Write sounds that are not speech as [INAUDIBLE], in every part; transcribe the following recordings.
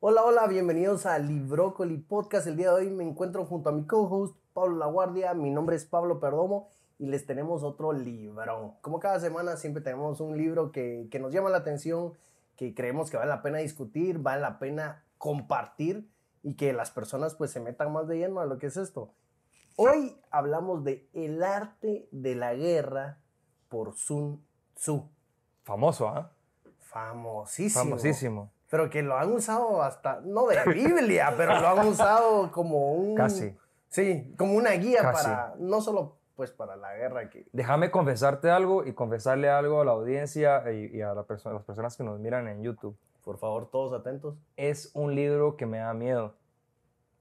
Hola, hola, bienvenidos a Librócoli Podcast. El día de hoy me encuentro junto a mi co-host Pablo Laguardia. Mi nombre es Pablo Perdomo y les tenemos otro librón. Como cada semana siempre tenemos un libro que, que nos llama la atención, que creemos que vale la pena discutir, vale la pena compartir y que las personas pues se metan más de lleno a lo que es esto. Hoy hablamos de El arte de la guerra por Sun Tzu. Famoso, ¿ah? Famosísimo. Famosísimo. Pero que lo han usado hasta, no de Biblia, [LAUGHS] pero lo han usado como un... Casi. Sí, como una guía Casi. para, no solo pues para la guerra que... Déjame confesarte algo y confesarle algo a la audiencia y, y a la perso- a las personas que nos miran en YouTube. Por favor, todos atentos. Es un libro que me da miedo.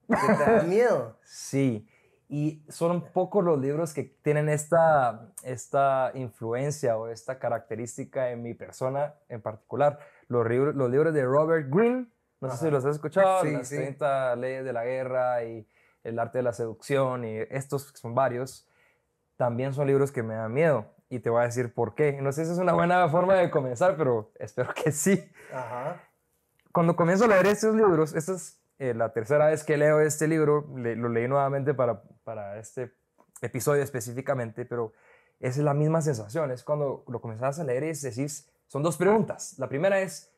¿Que te da miedo? [LAUGHS] Sí. Y son pocos los libros que tienen esta, esta influencia o esta característica en mi persona en particular. Los, libros- los libros de Robert Greene, no sé Ajá. si los has escuchado, Sí, las sí. 30 leyes de la guerra y el arte de la seducción y estos son varios, también son libros que me dan miedo. Y te voy a decir por qué. No sé si es una buena forma de comenzar, pero espero que sí Ajá. cuando comienzo a leer estos libros, esta es eh, la tercera vez que leo este libro, le- lo leí nuevamente para, para este episodio específicamente, pero es la misma sensación, es cuando lo comenzás a leer y decís, son dos preguntas. La primera es,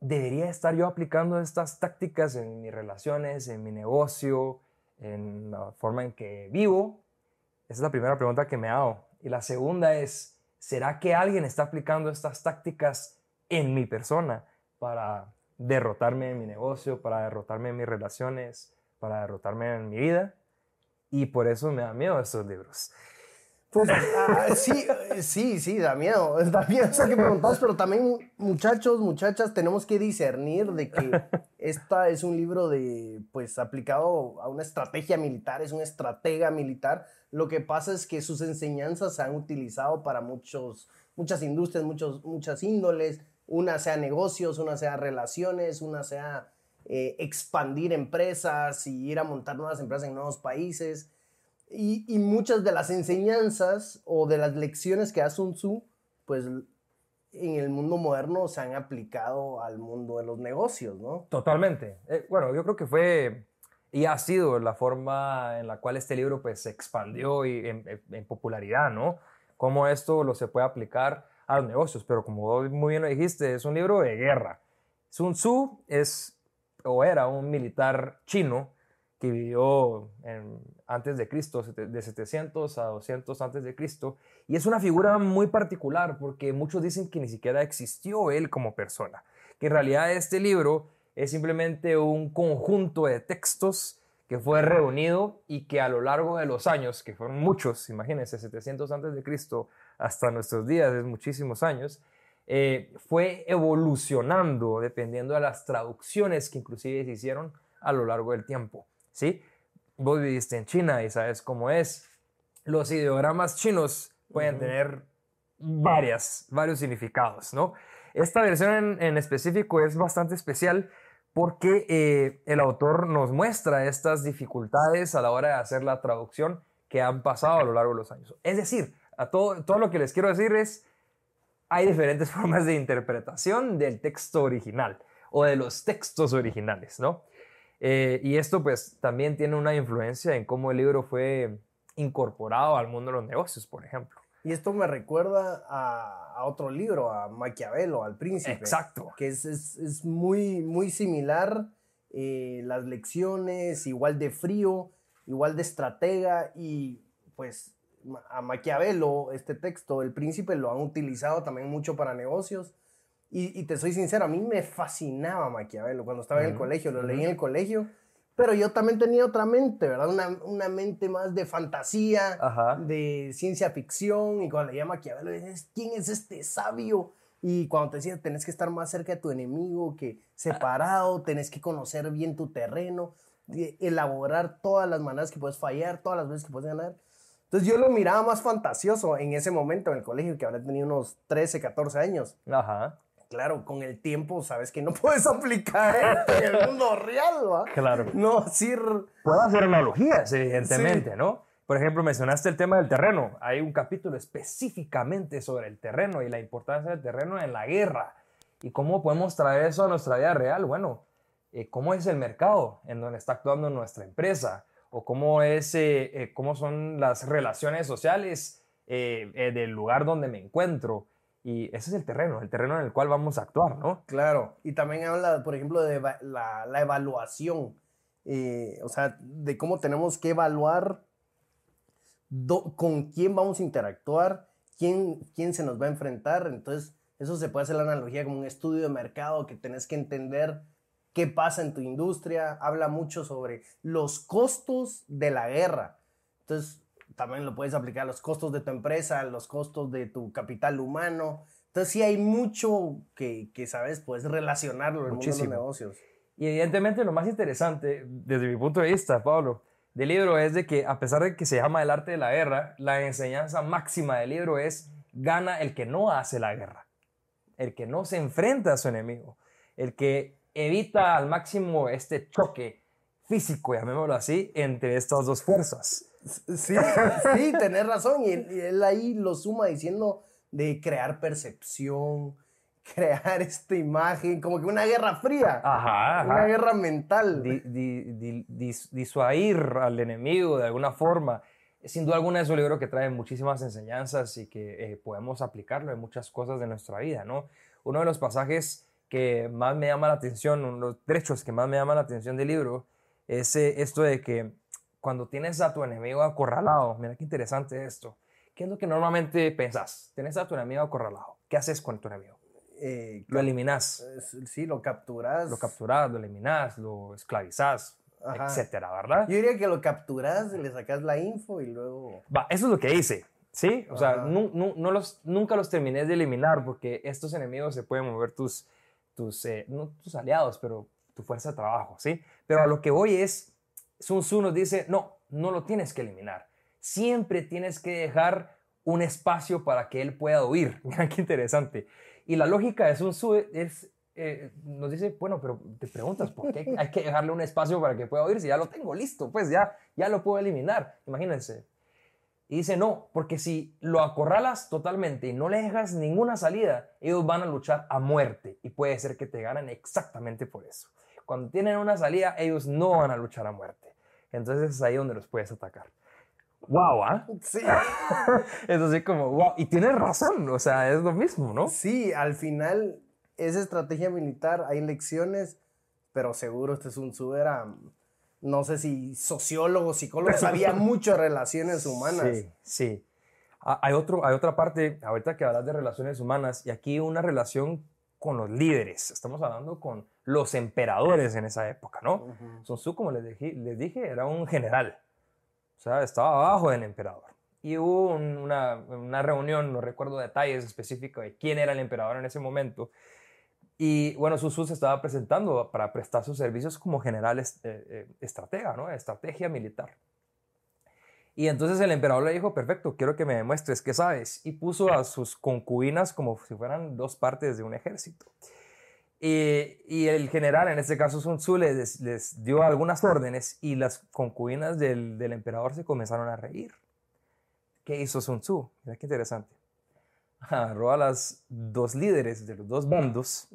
¿debería estar yo aplicando estas tácticas en mis relaciones, en mi negocio, en la forma en que vivo? Esa es la primera pregunta que me hago. Y la segunda es, ¿será que alguien está aplicando estas tácticas en mi persona para derrotarme en mi negocio, para derrotarme en mis relaciones, para derrotarme en mi vida? Y por eso me da miedo estos libros. Pues ah, sí, sí, sí, da miedo. [LAUGHS] Da miedo eso que preguntas, pero también, muchachos, muchachas, tenemos que discernir de que [LAUGHS] esta es un libro de, pues, aplicado a una estrategia militar, es un estratega militar. Lo que pasa es que sus enseñanzas se han utilizado para muchos, muchas industrias, muchos, muchas índoles, una sea negocios, una sea relaciones, una sea eh, expandir empresas y ir a montar nuevas empresas en nuevos países. Y, muchas de las enseñanzas o de las lecciones que da Sun Tzu, pues en el mundo moderno se han aplicado al mundo de los negocios, ¿no? Totalmente. Eh, bueno, yo creo que fue y ha sido la forma en la cual este libro pues se expandió y en, en- popularidad, ¿no? Cómo esto lo se puede aplicar a los negocios, pero como muy bien lo dijiste, es un libro de guerra. Sun Tzu es o era un militar chino que vivió antes de Cristo, de 700 a 200 antes de Cristo, y es una figura muy particular porque muchos dicen que ni siquiera existió él como persona, que en realidad este libro es simplemente un conjunto de textos que fue reunido y que a lo largo de los años, que fueron muchos, imagínense, 700 antes de Cristo hasta nuestros días, es muchísimos años, eh, fue evolucionando dependiendo de las traducciones que inclusive se hicieron a lo largo del tiempo, ¿sí? Vos viviste en China y sabes cómo es. Los ideogramas chinos pueden tener varias, varios significados, ¿no? Esta versión en, en específico es bastante especial porque eh, el autor nos muestra estas dificultades a la hora de hacer la traducción que han pasado a lo largo de los años. Es decir, a todo, todo lo que les quiero decir es, hay diferentes [LAUGHS] formas de interpretación del texto original o de los textos originales, ¿no? Eh, y esto pues también tiene una influencia en cómo el libro fue incorporado al mundo de los negocios, por ejemplo. Y esto me recuerda a, a otro libro, a Maquiavelo, al príncipe. Exacto. Que es, es, es muy, muy similar, eh, las lecciones, igual de frío, igual de estratega y pues a Maquiavelo, este texto, el príncipe, lo han utilizado también mucho para negocios. Y, y te soy sincero, a mí me fascinaba Maquiavelo cuando estaba en el colegio, lo leí en el colegio, pero yo también tenía otra mente, ¿verdad? Una, una mente más de fantasía, Ajá. de ciencia ficción, y cuando leía Maquiavelo, dices, ¿quién es este sabio? Y cuando te decía, tenés que estar más cerca de tu enemigo que separado, tenés que conocer bien tu terreno, elaborar todas las maneras que puedes fallar, todas las veces que puedes ganar. Entonces yo lo miraba más fantasioso en ese momento en el colegio, que habrá tenido unos 13, 14 años. Ajá. Claro, con el tiempo sabes que no [LAUGHS] puedes aplicar en el mundo real, ¿va? Claro. No, decir... Puedo hacer analogías, evidentemente, ¿no? Por ejemplo, mencionaste el tema del terreno. Hay un capítulo específicamente sobre el terreno y la importancia del terreno en la guerra. ¿Y cómo podemos traer eso a nuestra vida real? Bueno, eh, ¿cómo es el mercado en donde está actuando nuestra empresa? ¿O cómo, es, eh, eh, cómo son las relaciones sociales del lugar donde me encuentro? Y ese es el terreno, el terreno en el cual vamos a actuar, ¿no? Claro. Y también habla, por ejemplo, de la, la evaluación. o sea, de cómo tenemos que evaluar con quién vamos a interactuar, quién, quién se nos va a enfrentar. Entonces, eso se puede hacer la analogía como un estudio de mercado que tenés que entender qué pasa en tu industria. Habla mucho sobre los costos de la guerra. Entonces, también lo puedes aplicar a los costos de tu empresa, los costos de tu capital humano. Entonces, sí hay mucho que, que sabes, puedes relacionarlo en el mundo de los negocios. Y evidentemente lo más interesante, desde mi punto de vista, Pablo, del libro es de que a pesar de que se llama el arte de la guerra, la enseñanza máxima del libro es gana el que no hace la guerra, el que no se enfrenta a su enemigo, el que evita al máximo este choque físico, llamémoslo así, entre estas dos fuerzas. Sí, sí, tenés razón. Y él ahí lo suma diciendo de crear percepción, [LAUGHS] crear esta imagen, como que una guerra fría, una guerra mental. disuadir al enemigo de alguna forma. Sin duda alguna es un libro que trae muchísimas enseñanzas y que eh, podemos aplicarlo en muchas cosas de nuestra vida, ¿no? Uno de los pasajes que más me llama la atención, uno de los trechos que más me llama la atención del libro, es eh, esto de que cuando tienes a tu enemigo acorralado, mira qué interesante esto, ¿qué es lo que normalmente pensás? Tienes a tu enemigo acorralado, ¿qué haces con tu enemigo? Eh, lo eliminas. Sí, lo capturas. Lo capturas, lo eliminas, lo esclavizas, etcétera, ¿verdad? Yo diría que lo capturas, le sacas la info y luego. Va, eso es lo que hice. ¿Sí? O sea, no, no, los, nunca los terminé de eliminar porque estos enemigos se pueden mover tus, tus, eh, no tus aliados, pero tu fuerza de trabajo, ¿sí? Pero a lo que voy es, Sun Tzu nos dice, no, no lo tienes que eliminar. Siempre tienes que dejar un espacio para que él pueda huir. [LAUGHS] Mira qué interesante. Y la lógica es un sube, es, eh, nos dice, bueno, pero te preguntas, ¿por qué hay que dejarle un espacio para que pueda oír si ya lo tengo listo? Pues ya, ya lo puedo eliminar, imagínense. Y dice, no, porque si lo acorralas totalmente y no le dejas ninguna salida, ellos van a luchar a muerte y puede ser que te ganen exactamente por eso. Cuando tienen una salida, ellos no van a luchar a muerte. Entonces es ahí donde los puedes atacar wow, ¿ah? Sí. [LAUGHS] es así como, wow. Y tienes razón, o sea, es lo mismo, ¿no? Sí, al final es estrategia militar, hay lecciones, pero seguro este es un era, no sé si sociólogo, psicólogo, sabía [LAUGHS] mucho de relaciones humanas. Sí, sí. Ah, hay, otro, hay otra parte, ahorita que hablas de relaciones humanas, y aquí una relación con los líderes. Estamos hablando con los emperadores en esa época, ¿no? Son Sun como les dije, les dije, era un general o sea, estaba abajo del emperador. Y hubo una, una, reunión, no recuerdo detalles específicos de quién era el emperador en ese momento. Y bueno, Susu se estaba presentando para prestar sus servicios como general eh, eh, estratega, ¿no? Estrategia militar. Y entonces el emperador le dijo, perfecto, quiero que me demuestres qué sabes. Y puso a sus concubinas como si fueran dos partes de un ejército. Y, el general, en este caso Sun Tzu, les, les, dio algunas órdenes y las concubinas del, del, emperador se comenzaron a reír. ¿Qué hizo Sun Tzu? Mira qué interesante. Agarró a las dos líderes de los dos bandos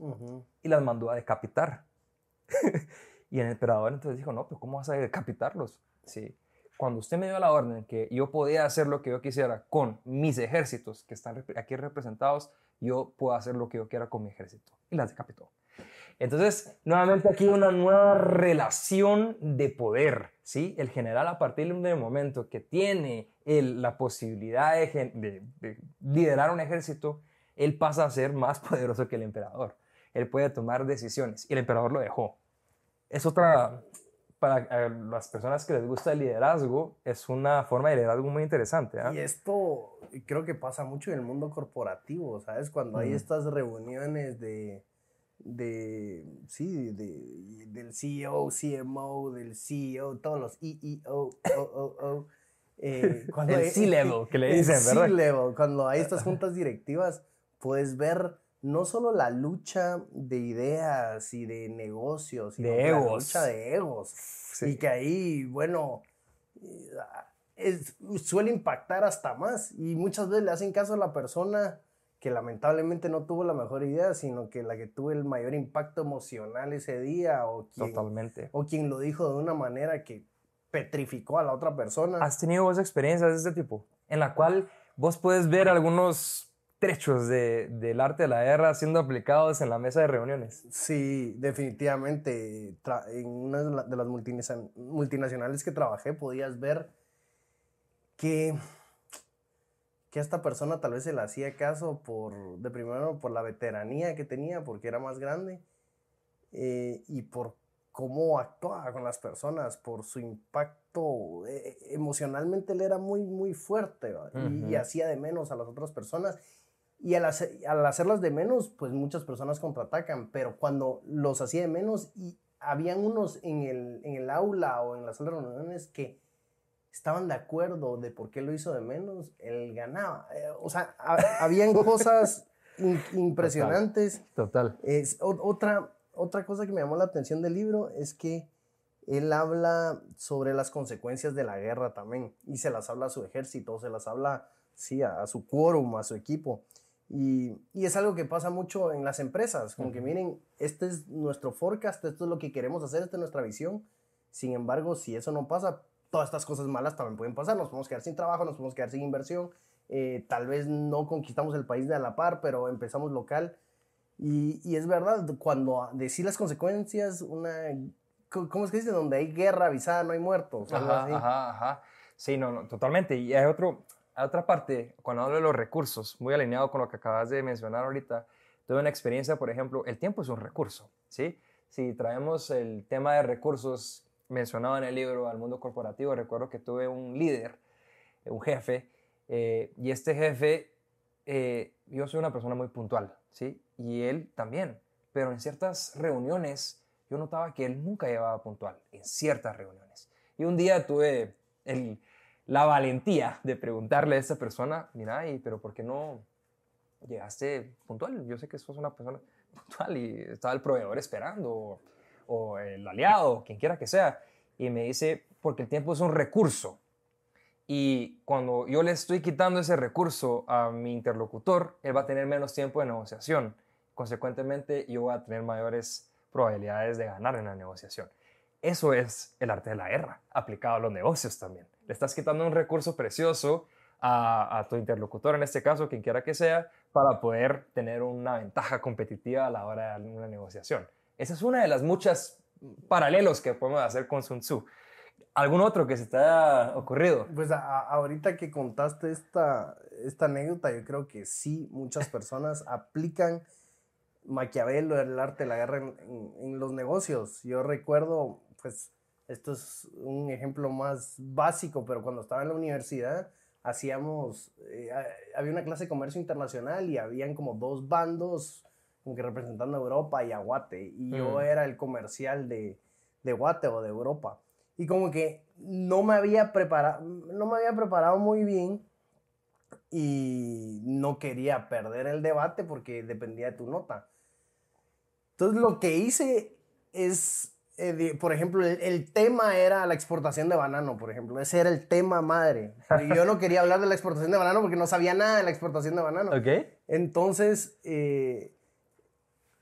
y las mandó a decapitar. [LAUGHS] y el emperador entonces dijo, no, pero ¿cómo vas a decapitarlos? Sí. Cuando usted me dio la orden que yo podía hacer lo que yo quisiera con mis ejércitos que están aquí representados, yo puedo hacer lo que yo quiera con mi ejército. Y las decapitó. Entonces, nuevamente aquí una nueva relación de poder, ¿sí? El general a partir del momento que tiene la posibilidad de, liderar un ejército, él pasa a ser más [LAUGHS] poderoso que el emperador. Él puede tomar decisiones y el emperador lo dejó. Es otra, para las personas que les gusta el liderazgo, es una forma de liderazgo muy interesante. ¿ah? Y esto creo que pasa mucho en el mundo corporativo, ¿sabes? Cuando hay estas reuniones de de, sí, de, del CEO, CMO, del CEO, todos los EEO, o, [LAUGHS] eh, cuando el C-level, [LAUGHS] que le dicen, ¿verdad? C-level, cuando hay estas [LAUGHS] juntas directivas, puedes ver no solo la lucha de ideas y de negocios, sino de egos. la lucha de egos. Y que ahí, bueno, suele impactar hasta más y muchas veces le hacen caso a la persona que lamentablemente no tuvo la mejor idea, sino que la que tuvo el mayor impacto emocional ese día o quien, Totalmente. o quien lo dijo de una manera que petrificó a la otra persona. ¿Has tenido vos experiencias de este tipo? En la cual vos puedes ver algunos trechos de, del arte de la guerra siendo aplicados en la mesa de reuniones. Sí, definitivamente. en una de las multinacionales que trabajé podías ver que, que a esta persona tal vez se le hacía caso por, de primero por la veteranía que tenía, porque era más grande, eh, y por cómo actuaba con las personas, por su impacto. Eh, emocionalmente él era muy, muy fuerte y, hacía de menos a las otras personas. Y al, al, hacerlas de menos, pues muchas personas contraatacan, pero cuando los hacía de menos y habían unos en el, en el aula o en las sala de reuniones que estaban de acuerdo de por qué lo hizo de menos, él ganaba. Eh, o sea, habían cosas [LAUGHS] impresionantes. Total. Es, otra, otra cosa que me llamó la atención del libro es que él habla sobre las consecuencias de la guerra también y se las habla a su ejército, se las habla, sí, a, su quórum, a su equipo. Y, y, es algo que pasa mucho en las empresas, como que miren, este es nuestro forecast, esto es lo que queremos hacer, esta es nuestra visión. Sin embargo, si eso no pasa, todas estas cosas malas también pueden pasar, nos podemos quedar sin trabajo, nos podemos quedar sin inversión, eh, tal vez no conquistamos el país de a la par, pero empezamos local y, y, es verdad, cuando decir las consecuencias, una. ¿Cómo es que dice? Donde hay guerra avisada, no hay muertos. Ajá, ajá, ajá. Sí, no, no, totalmente. Y hay, otro, hay otra parte, cuando hablo de los recursos, muy alineado con lo que acabas de mencionar ahorita, tuve una experiencia, por ejemplo, el tiempo es un recurso, ¿sí? Si traemos el tema de recursos mencionado en el libro al mundo corporativo, recuerdo que tuve un líder, un jefe, eh, y este jefe, eh, yo soy una persona muy puntual, ¿sí? y él también. Pero en ciertas reuniones yo notaba que él nunca llevaba puntual, en ciertas reuniones. Y un día tuve la valentía de preguntarle a esa persona, mira, ¿y, pero ¿por qué no llegaste puntual? Yo sé que sos una persona puntual y estaba el proveedor esperando, o, el aliado, quien quiera que sea. Y me dice, porque el tiempo es un recurso. Y cuando yo le estoy quitando ese recurso a mi interlocutor, él va a tener menos tiempo de negociación consecuentemente yo voy a tener mayores probabilidades de ganar en la negociación. Eso es el arte de la guerra, aplicado a los negocios también. Le estás quitando un recurso precioso a, tu interlocutor, en este caso, quien quiera que sea, para poder tener una ventaja competitiva a la hora de una negociación. Esa es una de las muchas paralelos que podemos hacer con Sun Tzu. ¿Algún otro que se te haya ocurrido? Pues ahorita que contaste esta, esta anécdota, yo creo que sí, muchas [LAUGHS] personas aplican Maquiavelo, el arte de la guerra en, los negocios. Yo recuerdo, pues, esto es un ejemplo más básico, pero cuando estaba en la universidad, hacíamos, eh, había una clase de comercio internacional y habían como dos bandos, como que representando a Europa y a Guate, y yo mm. era el comercial de, de Guate o de Europa. Y como que no me había preparado, no me había preparado muy bien y no quería perder el debate porque dependía de tu nota. Entonces lo que hice es, eh, por ejemplo, el, tema era la exportación de banano, por ejemplo. Ese era el tema madre. Y yo no quería hablar de la exportación de banano porque no sabía nada de la exportación de banano. Okay. Entonces, eh,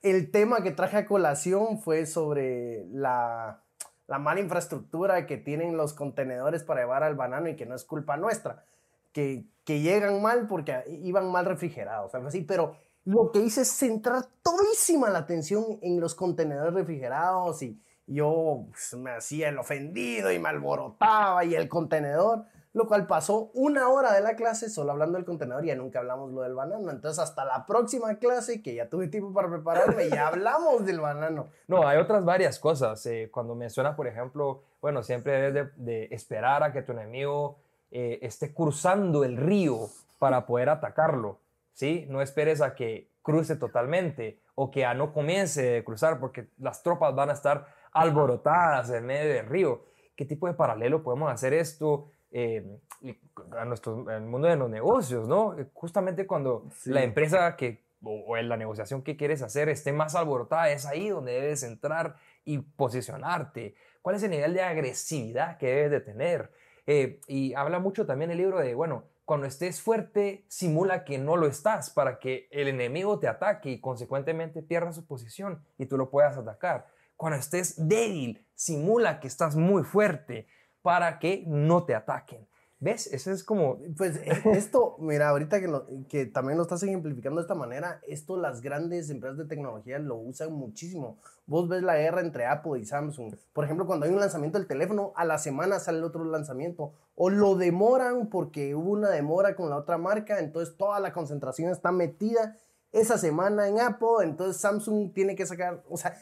el tema que traje a colación fue sobre la, la mala infraestructura que tienen los contenedores para llevar al banano y que no es culpa nuestra. Que, que llegan mal porque iban mal refrigerados, algo así, pero lo que hice es centrar todísima la atención en los contenedores refrigerados y yo pues, me hacía el ofendido y me alborotaba y el contenedor, lo cual pasó una hora de la clase solo hablando del contenedor y ya nunca hablamos lo del banano. Entonces hasta la próxima clase, que ya tuve tiempo para prepararme, ya hablamos del banano. No, hay otras varias cosas. Eh, cuando mencionas, por ejemplo, bueno, siempre debes de, esperar a que tu enemigo eh, esté cruzando el río para poder atacarlo. ¿sí? No esperes a que cruce totalmente o que a no comience a cruzar porque las tropas van a estar alborotadas en medio del río. ¿Qué tipo de paralelo podemos hacer esto eh, a nuestro, el mundo de los negocios, no? Justamente cuando la empresa que o, en la negociación que quieres hacer esté más alborotada, es ahí donde debes entrar y posicionarte. ¿Cuál es el nivel de agresividad que debes de tener? Eh, y habla mucho también el libro de, bueno, cuando estés fuerte, simula que no lo estás para que el enemigo te ataque y consecuentemente pierda su posición y tú lo puedas atacar. Cuando estés débil, simula que estás muy fuerte para que no te ataquen. ¿Ves? Eso es como... Pues eh, [LAUGHS] esto, mira, ahorita que, que también lo estás ejemplificando de esta manera, esto las grandes empresas de tecnología lo usan muchísimo. Vos ves la guerra entre Apple y Samsung. Por ejemplo, cuando hay un lanzamiento del teléfono, a la semana sale otro lanzamiento. O lo demoran porque hubo una demora con la otra marca, entonces toda la concentración está metida esa semana en Apple, entonces Samsung tiene que sacar, o sea,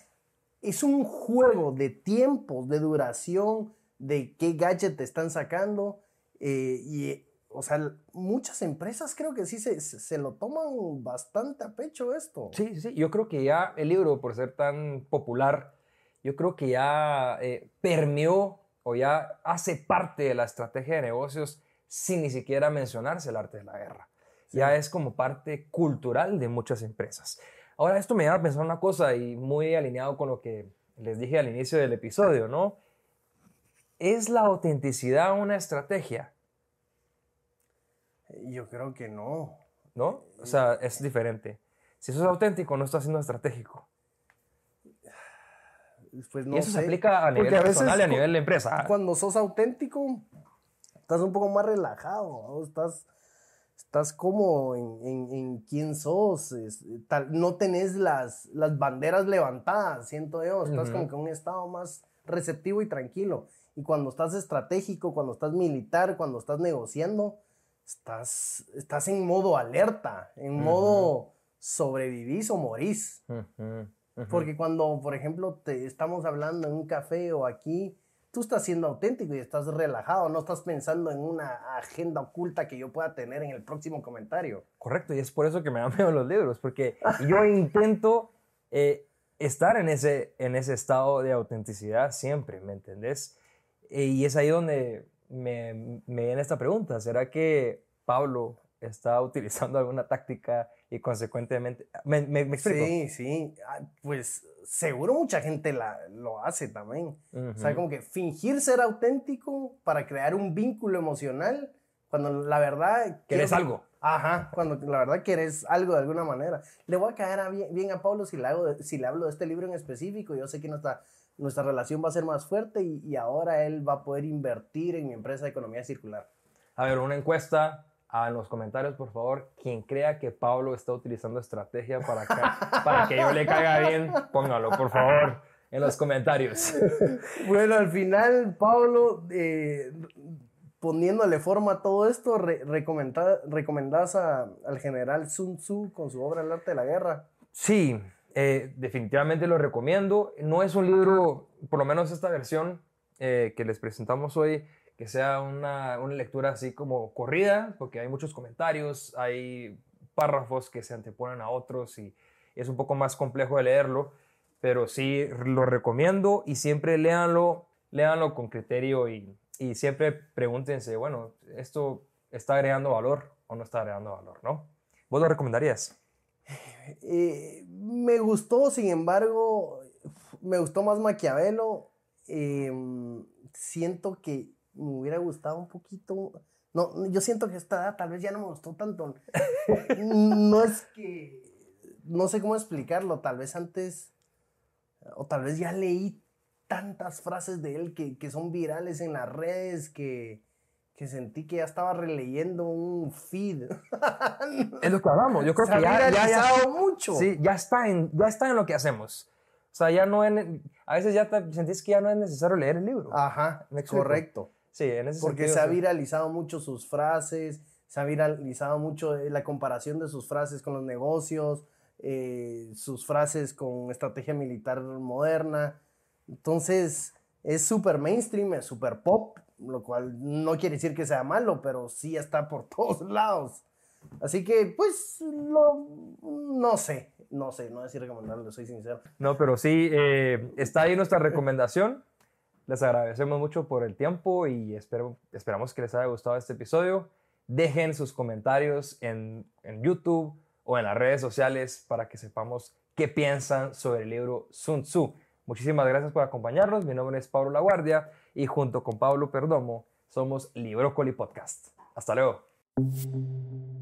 es un juego de tiempos, de duración, de qué gadget te están sacando. Eh, y, o sea, muchas empresas creo que sí se, se, lo toman bastante a pecho esto. Sí, sí, yo creo que ya el libro, por ser tan popular, yo creo que ya eh, permeó o ya hace parte de la estrategia de negocios sin ni siquiera mencionarse el arte de la guerra. Ya es como parte cultural de muchas empresas. Ahora, esto me lleva a pensar una cosa y muy alineado con lo que les dije al inicio del episodio, ¿no? ¿Es la autenticidad una estrategia? Yo creo que no. ¿No? O sea, es diferente. Si sos auténtico, no estás siendo estratégico. Pues no y eso se aplica a nivel personal y a nivel de empresa. Cuando sos auténtico, estás un poco más relajado, estás, estás como en, en, quién sos, tal, no tenés las, las banderas levantadas, siento yo, estás como que en un estado más receptivo y tranquilo. Y cuando estás estratégico, cuando estás militar, cuando estás negociando, estás, estás en modo alerta, en modo sobrevivís o morís. Porque cuando, por ejemplo, te estamos hablando en un café o aquí, tú estás siendo auténtico y estás relajado, no estás pensando en una agenda oculta que yo pueda tener en el próximo comentario. Correcto, y es por eso que me [LAUGHS] dan miedo los libros, porque yo intento eh, estar en ese, en ese estado de autenticidad siempre, ¿me entendés? Eh, y es ahí donde me, me viene esta pregunta. ¿Será que Pablo está utilizando alguna táctica y consecuentemente... ¿Me, me, explico? Sí, sí. Ah, pues seguro mucha gente la, lo hace también. O sea, como que fingir ser auténtico para crear un vínculo emocional cuando la verdad... Quieres algo. Ajá, cuando la verdad quieres algo de alguna manera. Le voy a caer bien, bien, a Pablo si le, hago, si le hablo de este libro en específico. Yo sé que no está nuestra relación va a ser más fuerte y, ahora él va a poder invertir en mi empresa de economía circular. A ver, una encuesta en los comentarios, por favor, quien crea que Pablo está utilizando estrategia para que, para que yo le caiga bien, póngalo, por favor, en los comentarios. [LAUGHS] Bueno, al final, Pablo, eh, poniéndole forma a todo esto, re recomendás al general Sun Tzu con su obra El arte de la guerra. Sí, eh, definitivamente lo recomiendo. No es un libro, por lo menos esta versión eh, que les presentamos hoy, que sea una, una, lectura así como corrida, porque hay muchos comentarios, hay párrafos que se anteponen a otros y es un poco más complejo de leerlo, pero sí lo recomiendo y siempre léanlo, léanlo con criterio y, y siempre pregúntense, bueno, ¿esto está agregando valor o no está agregando valor, no? ¿Vos lo recomendarías? Eh, me gustó, sin embargo, me gustó más Maquiavelo. Em, siento que me hubiera gustado un poquito. No, yo siento que esta tal vez ya no me gustó tanto. [LAUGHS] no es que. No sé cómo explicarlo. Tal vez antes. O tal vez ya leí tantas frases de él que, que son virales en las redes que que sentí que ya estaba releyendo un feed. [LAUGHS] es lo que hablamos. Yo creo que ya, ya, ya, mucho. Sí, ya está, en, ya está en lo que hacemos. O sea, ya no es, a veces ya te sentís que ya no es necesario leer el libro. Ajá, correcto. Sí, en ese Porque se ha viralizado mucho sus frases, se ha viralizado mucho eh, la comparación de sus frases con los negocios, eh, sus frases con estrategia militar moderna. Entonces, es súper mainstream, es súper pop, lo cual no quiere decir que sea malo, pero sí está por [LAUGHS] todos lados. Así que, pues, no sé, no sé, no decir recomendarlo, soy sincero. No, pero sí, eh, está ahí nuestra recomendación. Les agradecemos mucho por el tiempo y espero, esperamos que les haya gustado este episodio. Dejen sus comentarios en, en YouTube o en las redes sociales para que sepamos qué piensan sobre el libro Sun Tzu. Muchísimas gracias por acompañarnos. Mi nombre es Pablo Laguardia y junto con Pablo Perdomo Somos Librócoli Podcast. Hasta luego.